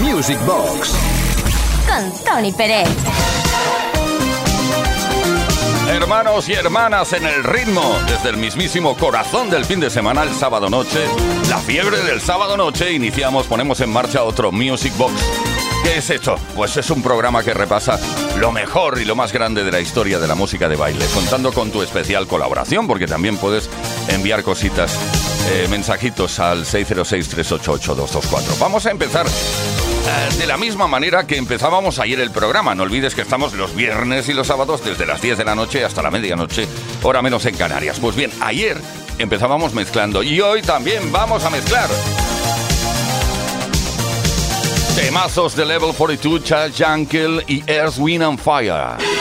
Music Box. Con Tony Pérez. Hermanos y hermanas en el ritmo, desde el mismísimo corazón del fin de semana, el sábado noche, la fiebre del sábado noche, iniciamos, ponemos en marcha otro Music Box. ¿Qué es esto? Pues es un programa que repasa lo mejor y lo más grande de la historia de la música de baile, contando con tu especial colaboración, porque también puedes enviar cositas, eh, mensajitos al 606-388-224. Vamos a empezar eh, de la misma manera que empezábamos ayer el programa. No olvides que estamos los viernes y los sábados desde las 10 de la noche hasta la medianoche, hora menos en Canarias. Pues bien, ayer empezábamos mezclando y hoy también vamos a mezclar. Temazos de Level 42, Charles Jankel y Earth, Wind and Fire.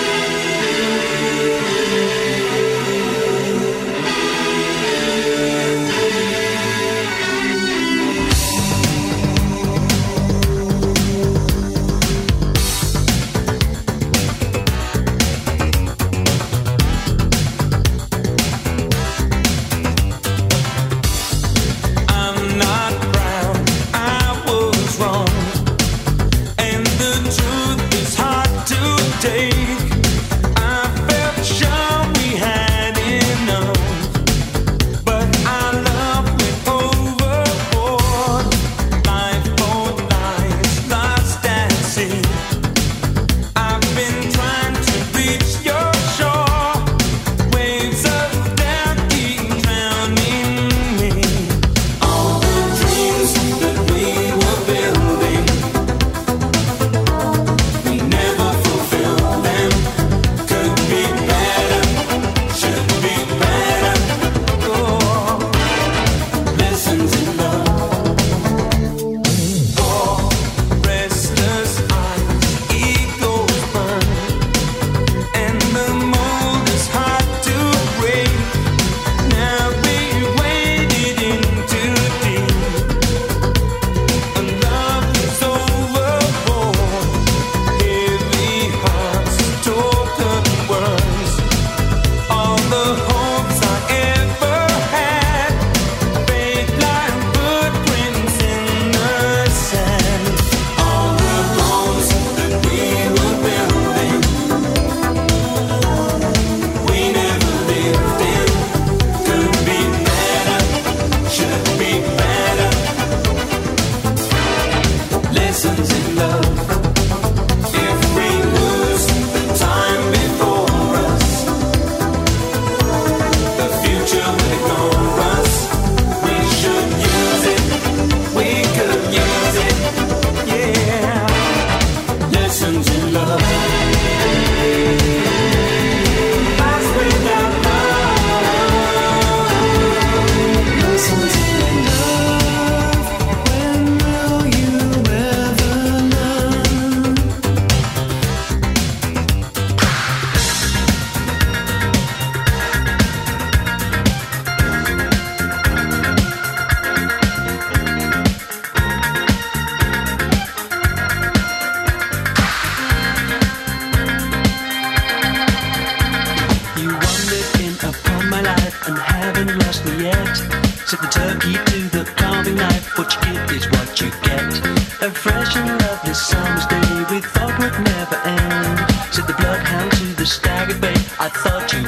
thought you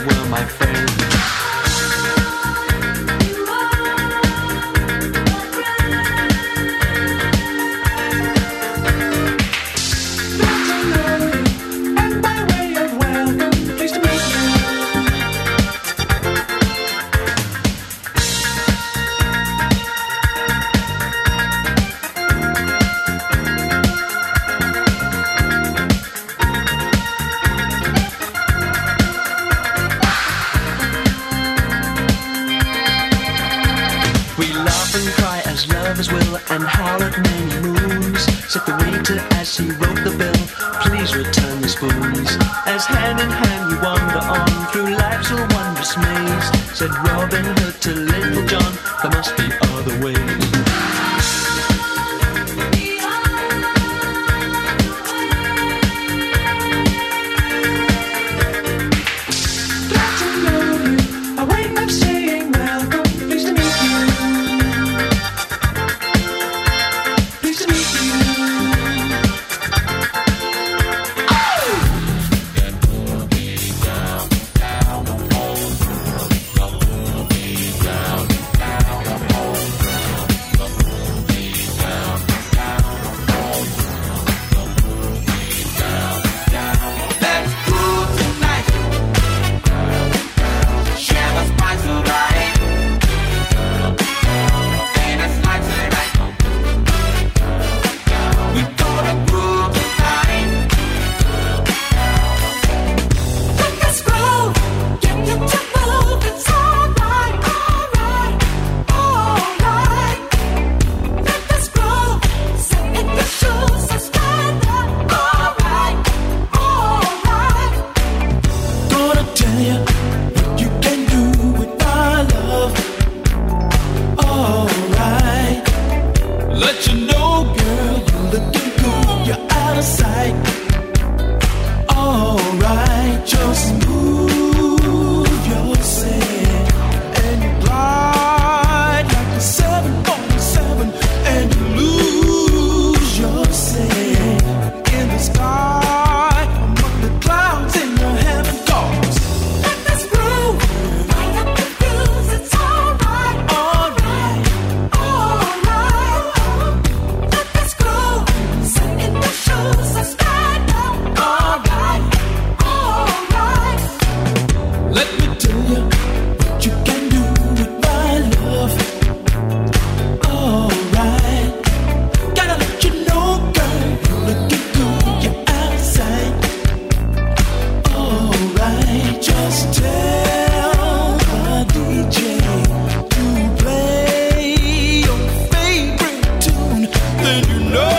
En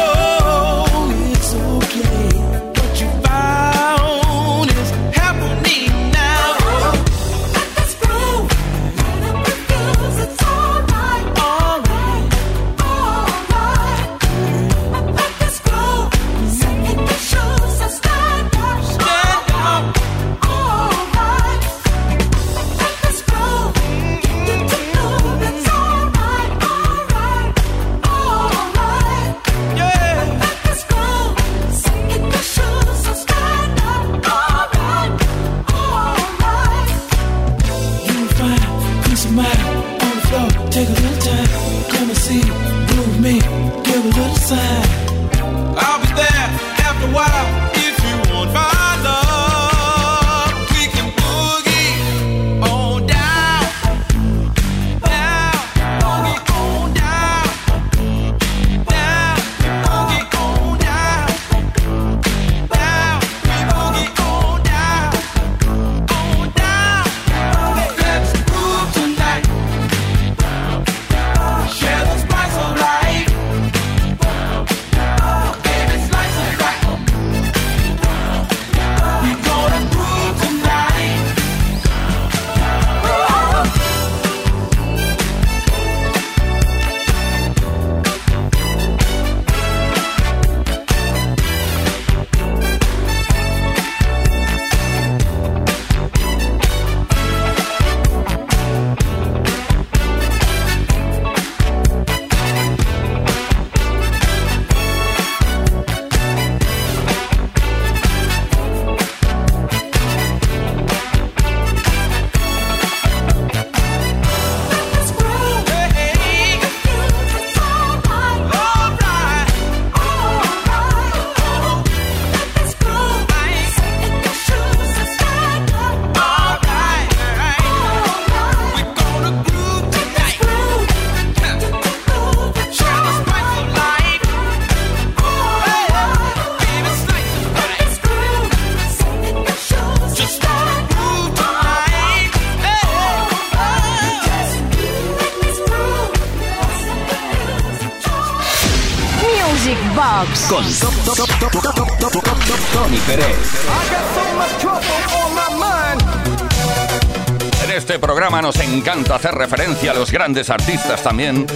hacer referencia a los grandes artistas también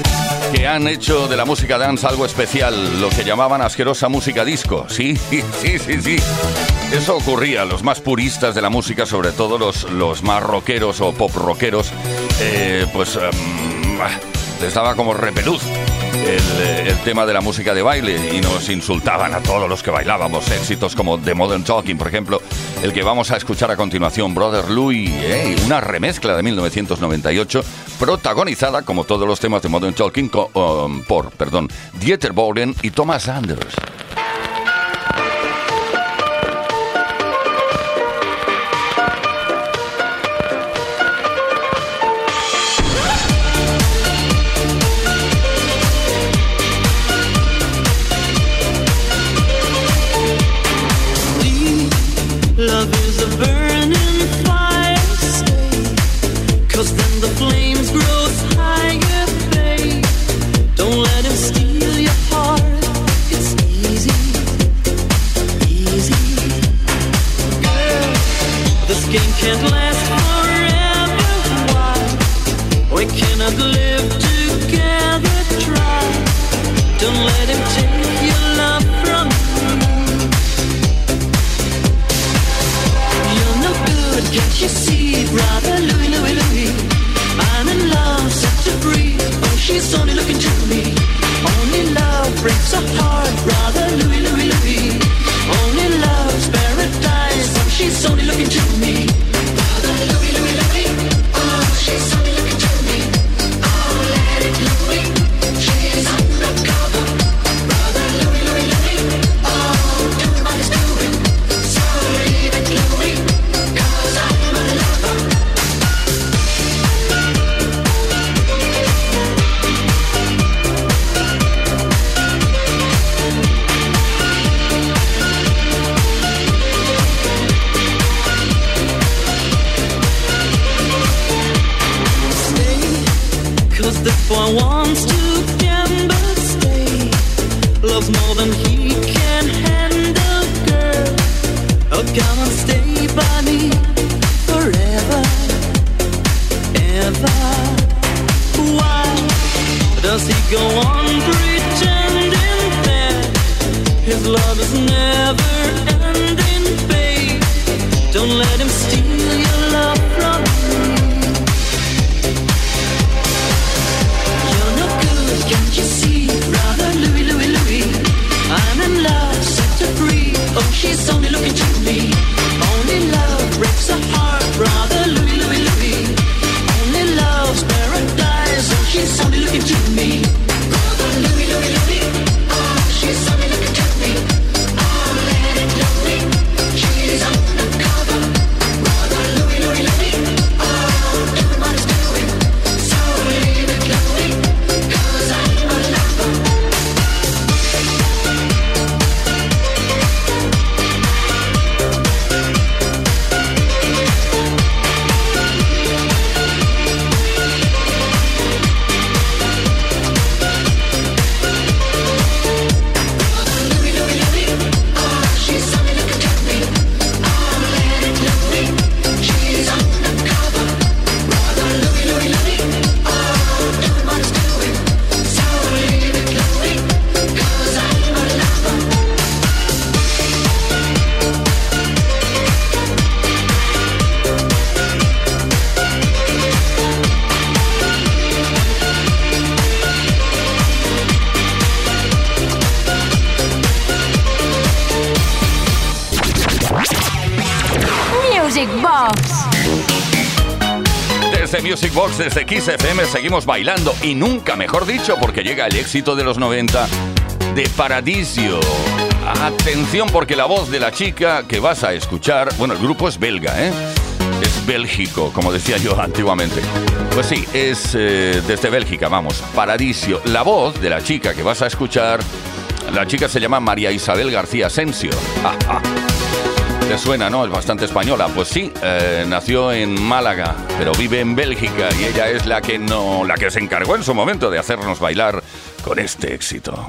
que han hecho de la música dance algo especial, lo que llamaban asquerosa música disco. Sí, sí, sí, sí. Eso ocurría, los más puristas de la música, sobre todo los, los más rockeros o pop rockeros, eh, pues um, les daba como repeluz el, tema de la música de baile y nos insultaban a todos los que bailábamos. Éxitos como The Modern Talking, por ejemplo, el que vamos a escuchar a continuación, Brother Louie, ¿eh? una remezcla de 1998, protagonizada, como todos los temas de Modern Talking, um, por perdón, Dieter Bohlen y Thomas Anders. Love is never ending babe. Don't let him Desde Kiss FM, seguimos bailando y nunca mejor dicho porque llega el éxito de los 90 de Paradisio. Atención porque la voz de la chica que vas a escuchar, bueno, el grupo es belga, ¿eh? Es Bélgico, como decía yo antiguamente. Pues sí, es eh, desde Bélgica, vamos, Paradisio. La voz de la chica que vas a escuchar, la chica se llama María Isabel García Asensio. Te suena, ¿no? Es bastante española. Pues sí, eh, nació en Málaga, pero vive en Bélgica y ella es la que no, la que se encargó en su momento de hacernos bailar con este éxito.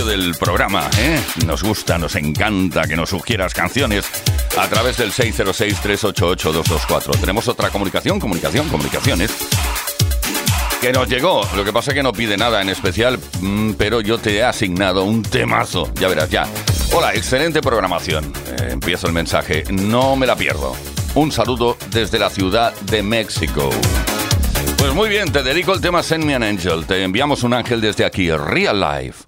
Del programa, ¿eh? Nos gusta, nos encanta que nos sugieras canciones a través del 606-388-224. Tenemos otra comunicación, comunicación, comunicaciones. Que nos llegó. Lo que pasa es que no pide nada en especial, mm, pero yo te he asignado un temazo. Ya verás, ya. Hola, excelente programación. Eh, empiezo el mensaje. No me la pierdo. Un saludo desde la ciudad de México. Pues muy bien, te dedico el tema Send Me an Angel. Te enviamos un ángel desde aquí, Real Life.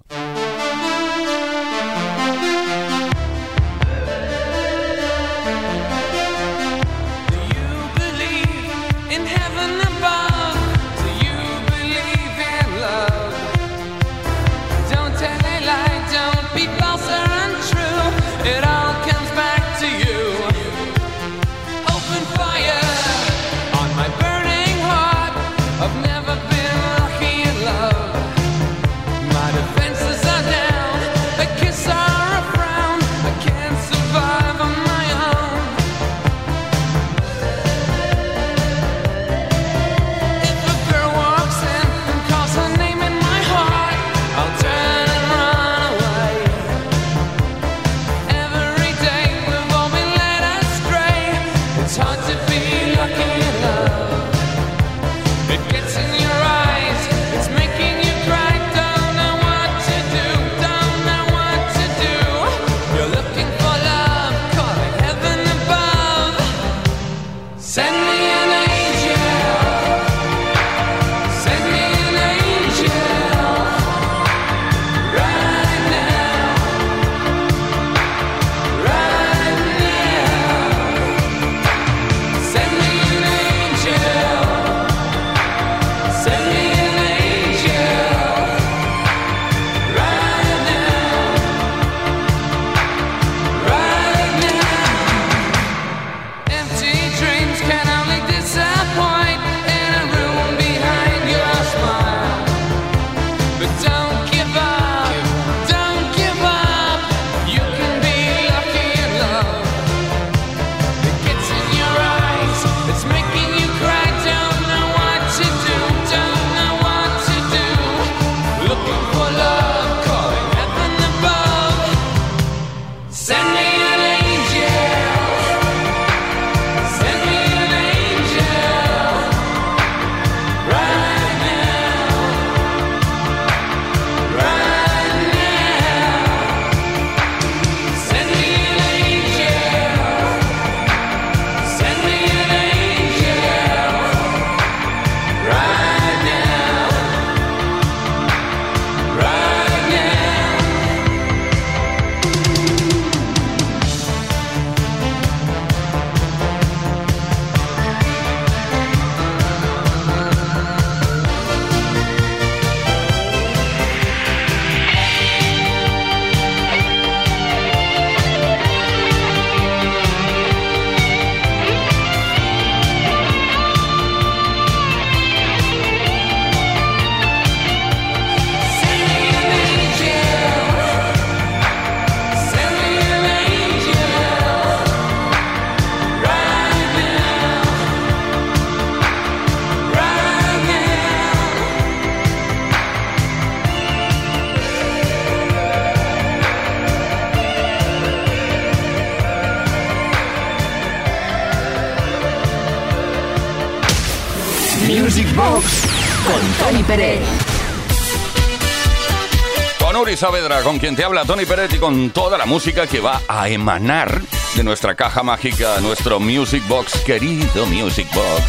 Saavedra, con quien te habla Tony y con toda la música que va a emanar de nuestra caja mágica, nuestro Music Box, querido Music Box.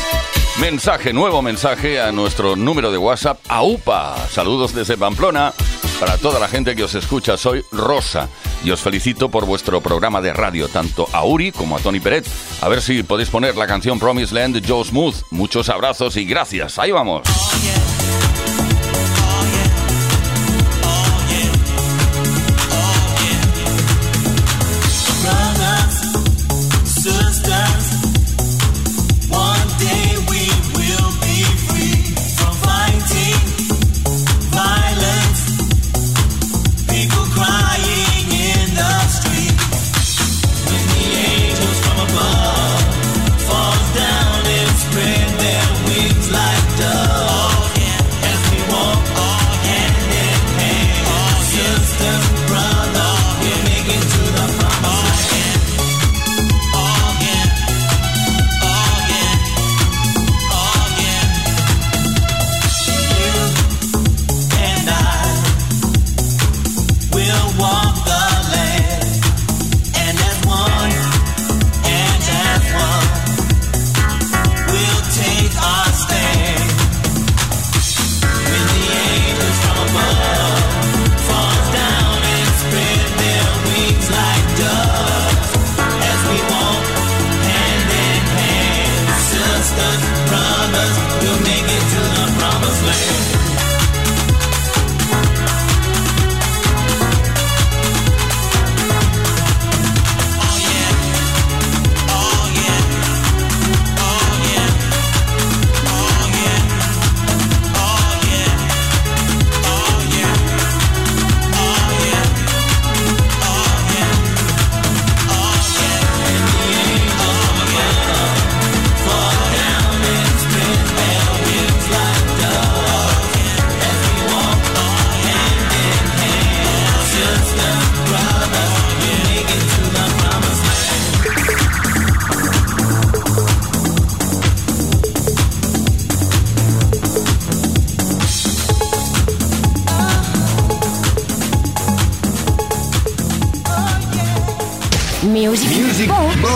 Mensaje, nuevo mensaje a nuestro número de WhatsApp, AUPA. Saludos desde Pamplona. Para toda la gente que os escucha, soy Rosa y os felicito por vuestro programa de radio, tanto a Uri como a Tony Peret. A ver si podéis poner la canción Promise Land de Joe Smooth. Muchos abrazos y gracias. Ahí vamos.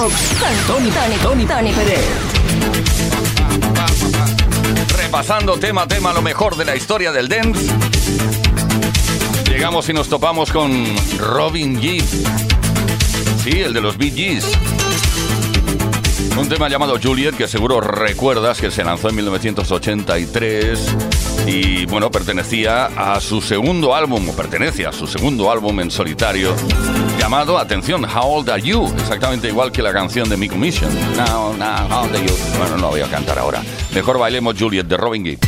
Tony, Tony, Tony, Tony Pérez. Repasando tema a tema lo mejor de la historia del dance. Llegamos y nos topamos con Robin Gibb. Sí, el de los Bee. Un tema llamado Juliet que seguro recuerdas que se lanzó en 1983 y bueno, pertenecía a su segundo álbum, o pertenece a su segundo álbum en solitario llamado, atención, How Old Are You? Exactamente igual que la canción de Mick Mission. Now, now, how old are you? Bueno, no voy a cantar ahora. Mejor bailemos Juliet de Robin Gibb.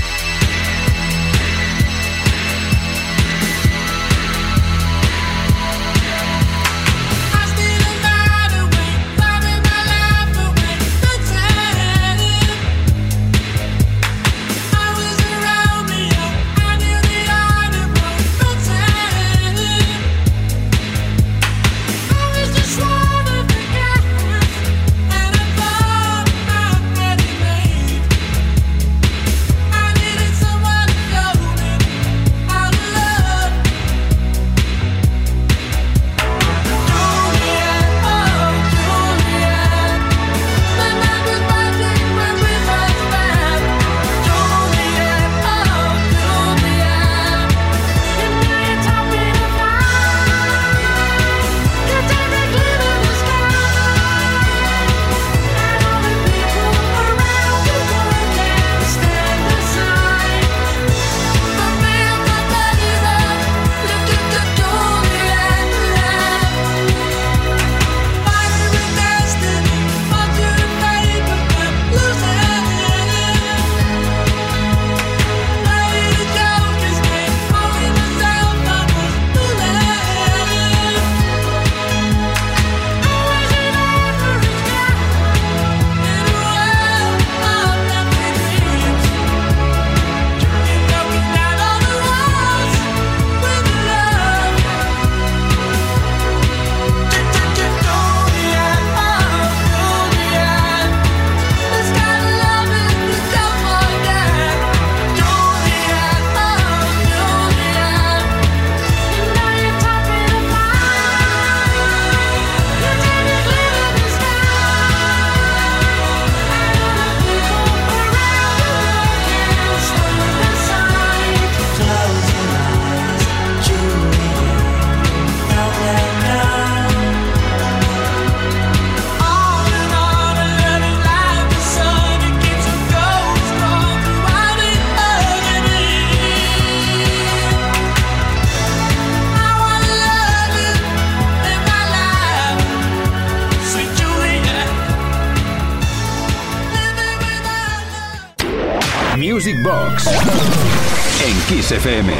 Music Box en Kiss FM.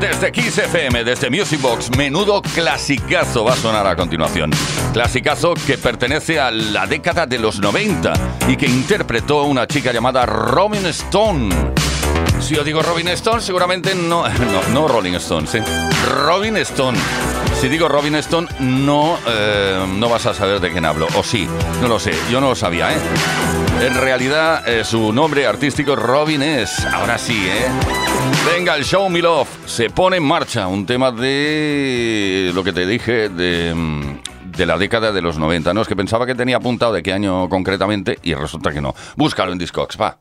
Desde Kiss FM, desde Music Box, menudo clasicazo va a sonar a continuación. Clasicazo que pertenece a la década de los 90 y que interpretó una chica llamada Robin Stone. Si yo digo Robin Stone, seguramente no, no, no Rolling Stone, sí. Robin Stone si digo Robin Stone, no, eh, no vas a saber de quién hablo. O sí, no lo sé. Yo no lo sabía, ¿eh? En realidad, eh, su nombre artístico Robin es. Ahora sí, ¿eh? Venga, el Show Me Love se pone en marcha. Un tema de lo que te dije, de, mm, de la década de los 90. No, es que pensaba que tenía apuntado de qué año concretamente y resulta que no. Búscalo en Discogs, va.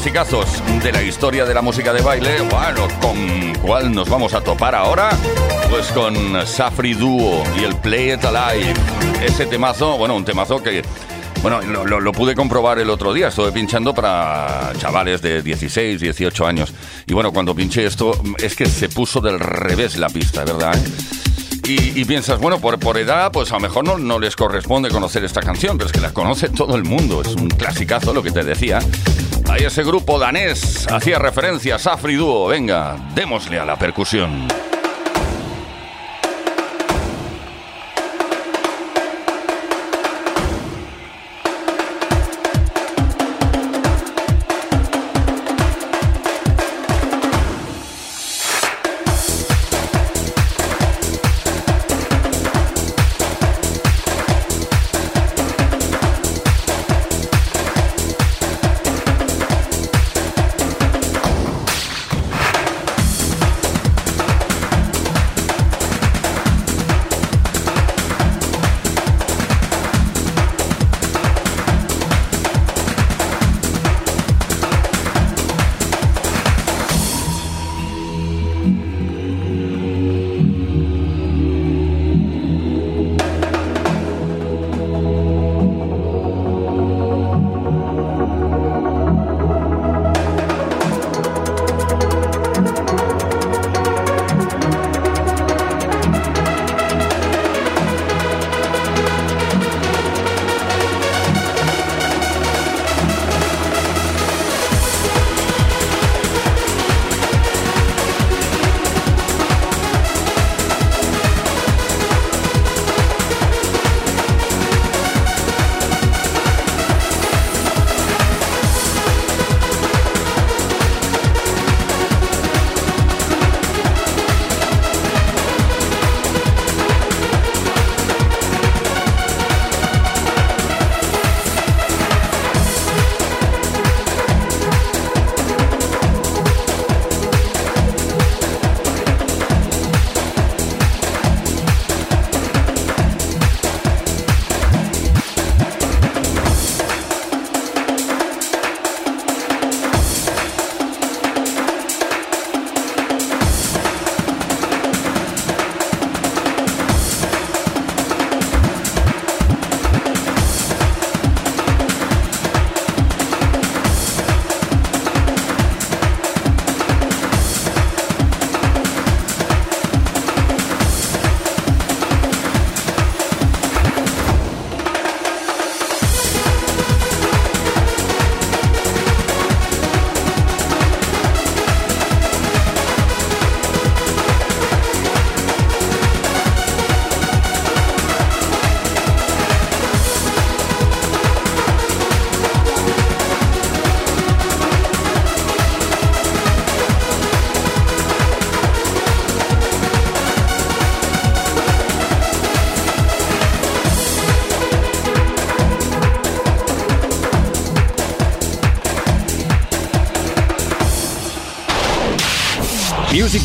clasicazos de la historia de la música de baile. Bueno, ¿con cuál nos vamos a topar ahora? Pues con Safri Duo y el Play It Alive. Ese temazo, bueno, un temazo que bueno, lo, lo, lo, pude comprobar el otro día, estuve pinchando para chavales de 16, 18 años. Y bueno, cuando pinché esto, es que se puso del revés la pista, ¿verdad? Y, y piensas, bueno, por, por edad, pues a lo mejor no, no les corresponde conocer esta canción, pero es que la conoce todo el mundo, es un clasicazo lo que te decía. Ese grupo danés hacía referencia a Safri Duo. Venga, démosle a la percusión.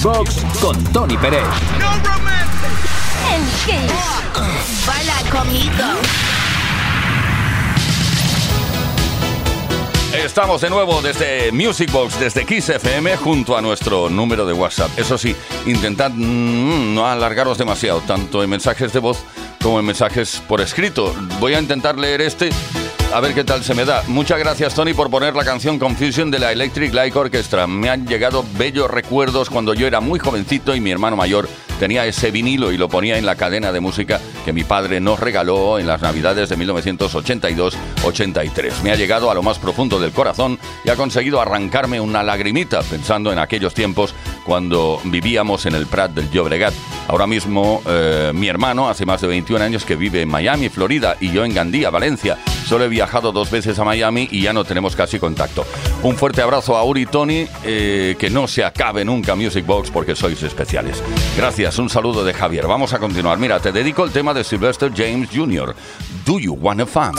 Box con Tony Pérez. En Kiss. Baila conmigo. Estamos de nuevo desde Music Box, desde Kiss FM, junto a nuestro número de WhatsApp. Eso sí, intentad mm, no alargaros demasiado, tanto en mensajes de voz como en mensajes por escrito. Voy a intentar leer este, a ver qué tal se me da. Muchas gracias, Tony, por poner la canción Confusion de la Electric Light Orchestra. Me han llegado bellos recuerdos cuando yo era muy jovencito y mi hermano mayor tenía ese vinilo y lo ponía en la cadena de música que mi padre nos regaló en las navidades de 1982-83. Me ha llegado a lo más profundo del corazón y ha conseguido arrancarme una lagrimita pensando en aquellos tiempos cuando vivíamos en el Prat del Llobregat. Ahora mismo eh, mi hermano hace más de 21 años que vive en Miami, Florida, y yo en Gandía, Valencia. Solo he viajado dos veces a Miami y ya no tenemos casi contacto. Un fuerte abrazo a Uri y Tony, eh, que no se acabe nunca Music Box porque sois especiales. Gracias, un saludo de Javier. Vamos a continuar. Mira, te dedico el tema de Sylvester James Jr. Do You Wanna Funk?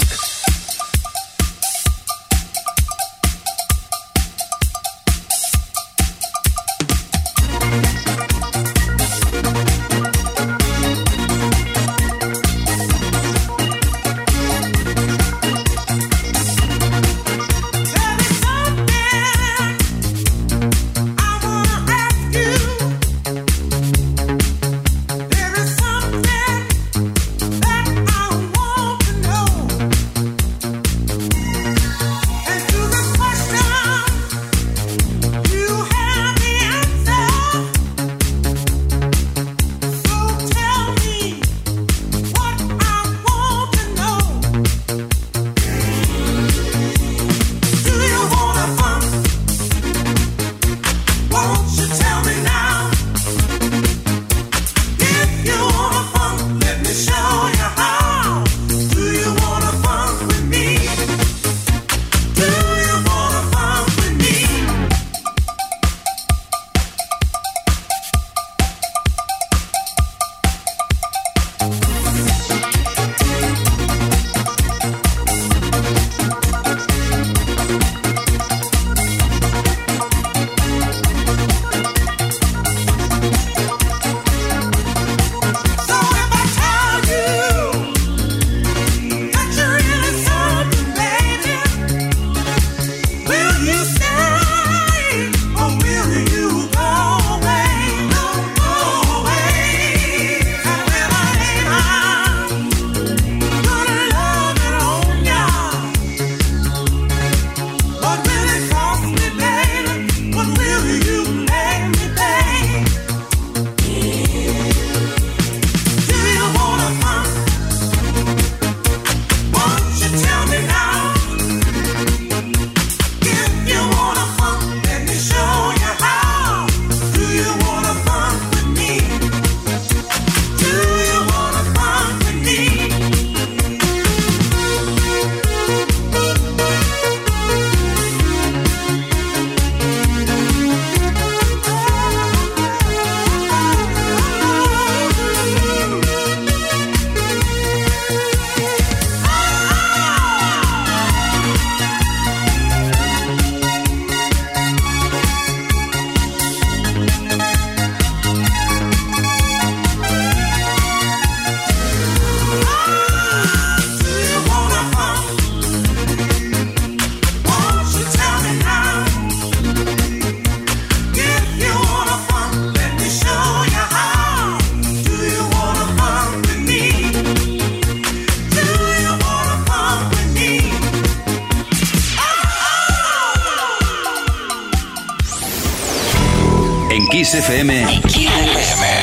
XFM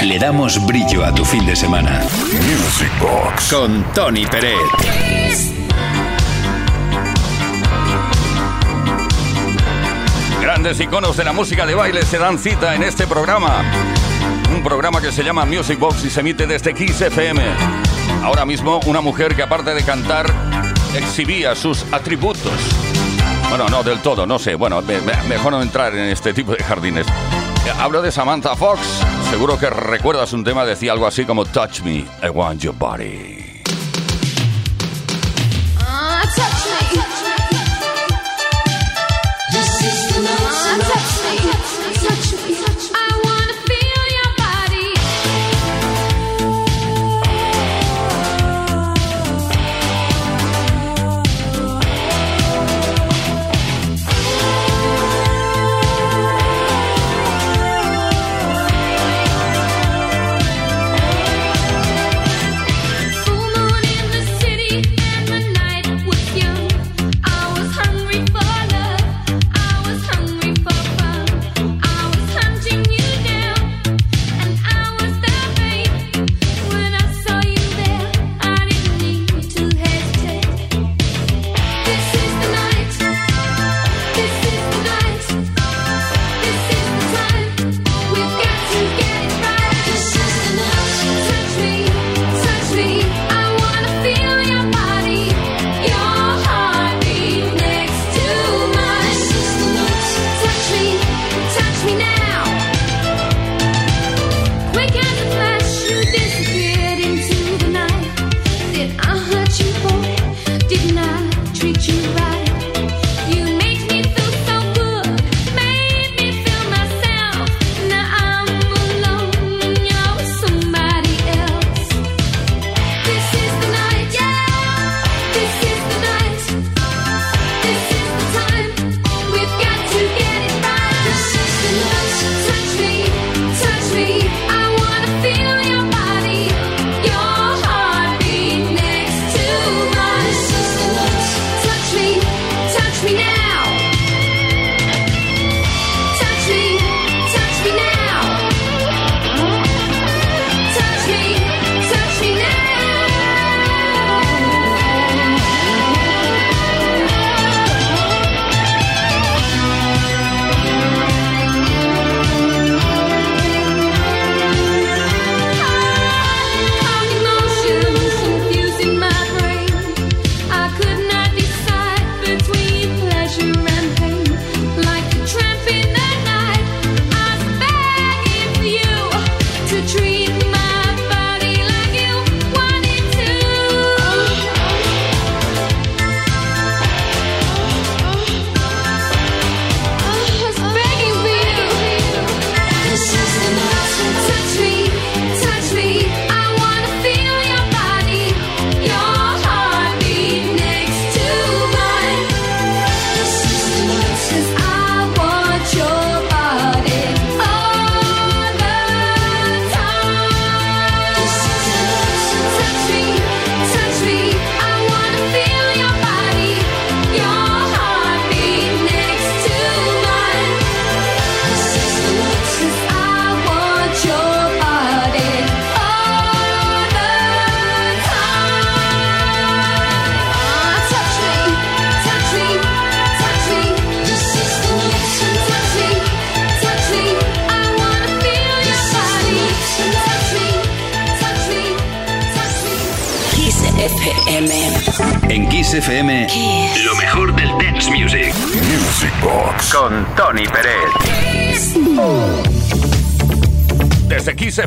le damos brillo a tu fin de semana. Music Box con Tony Pérez. Grandes iconos de la música de baile se dan cita en este programa. Un programa que se llama Music Box y se emite desde XFM. Ahora mismo una mujer que aparte de cantar exhibía sus atributos. Bueno, no del todo, no sé. Bueno, mejor no entrar en este tipo de jardines. Hablo de Samantha Fox. Seguro que recuerdas un tema, decía algo así como Touch Me, I Want Your Body.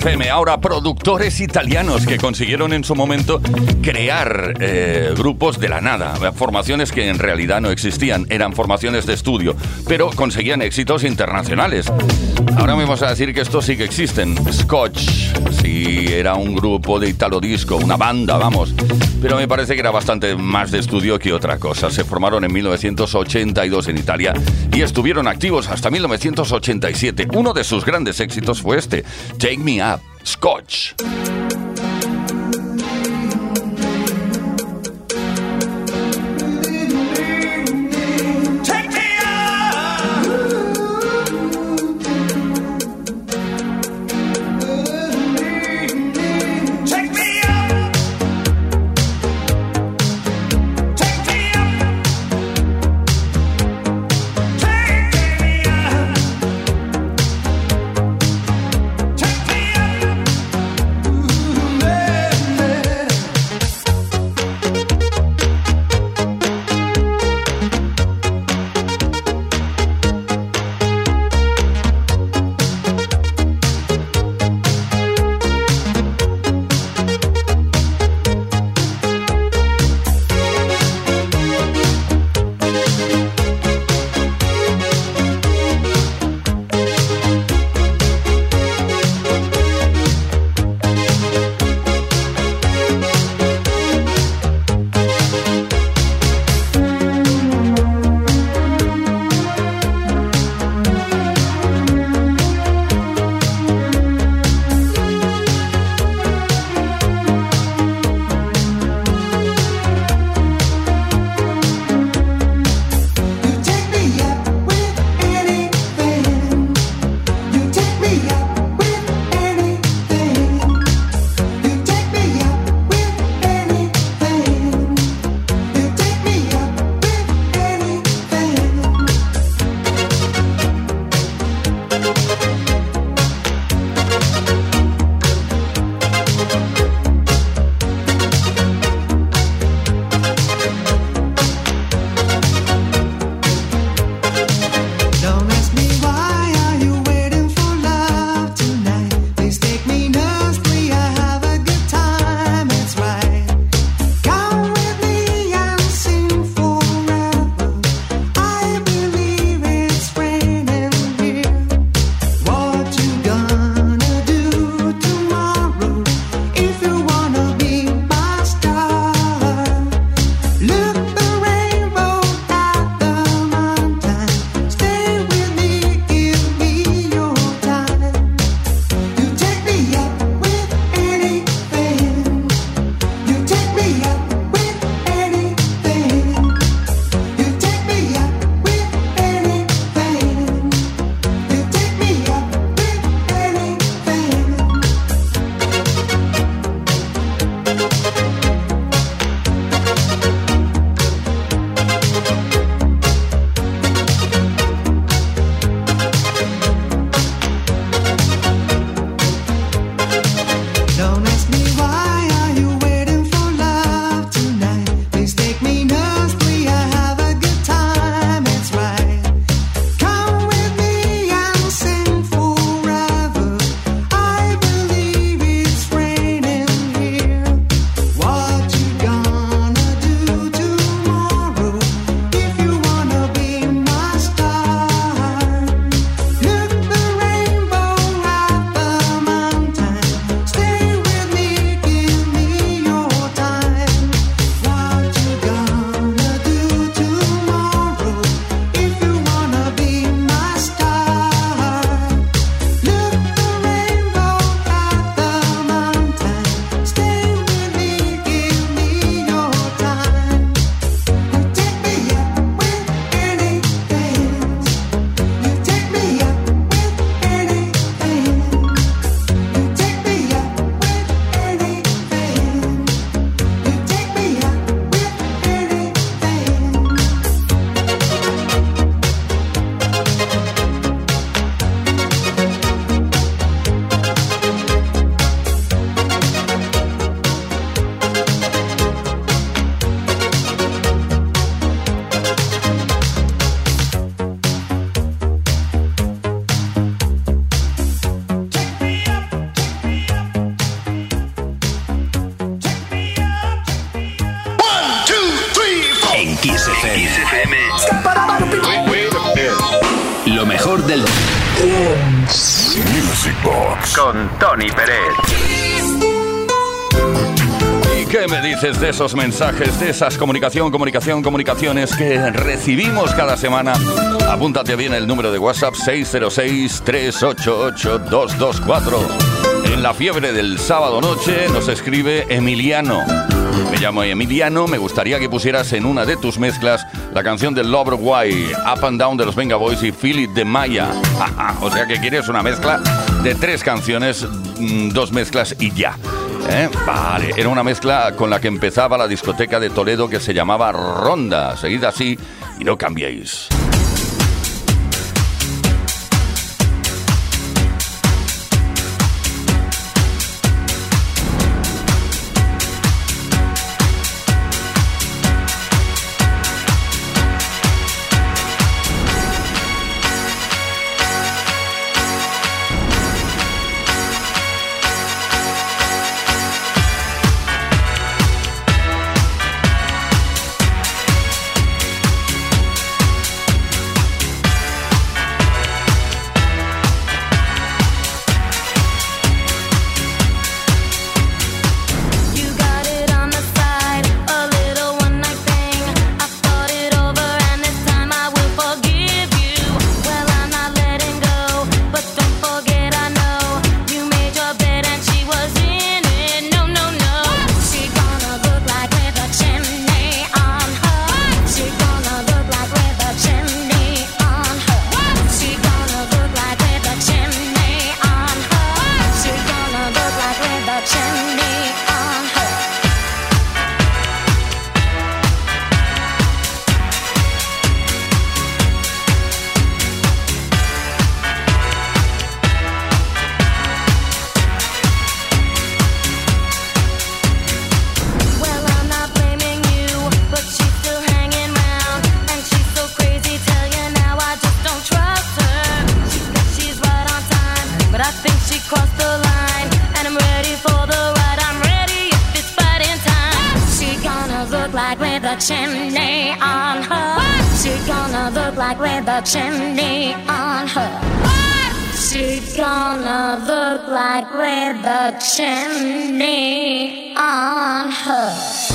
Ahora, productores italianos que consiguieron en su momento crear eh, grupos de la nada, formaciones que en realidad no existían, eran formaciones de estudio, pero conseguían éxitos internacionales. Ahora me vas a decir que estos sí que existen. Scotch era un grupo de italo disco, una banda, vamos. Pero me parece que era bastante más de estudio que otra cosa. Se formaron en 1982 en Italia y estuvieron activos hasta 1987. Uno de sus grandes éxitos fue este, Take Me Up, Scotch. De esos mensajes, de esas comunicación, comunicación, comunicaciones que recibimos cada semana? Apúntate bien el número de WhatsApp 606-388-224. En la fiebre del sábado noche nos escribe Emiliano. Me llamo Emiliano, me gustaría que pusieras en una de tus mezclas la canción de Love Why, Up and Down de los Venga Boys y It de Maya. o sea que quieres una mezcla de tres canciones, mm, dos mezclas y ya. ¿Eh? Vale, era una mezcla con la que empezaba la discoteca de Toledo que se llamaba Ronda. Seguid así y no cambiéis. Send me on her.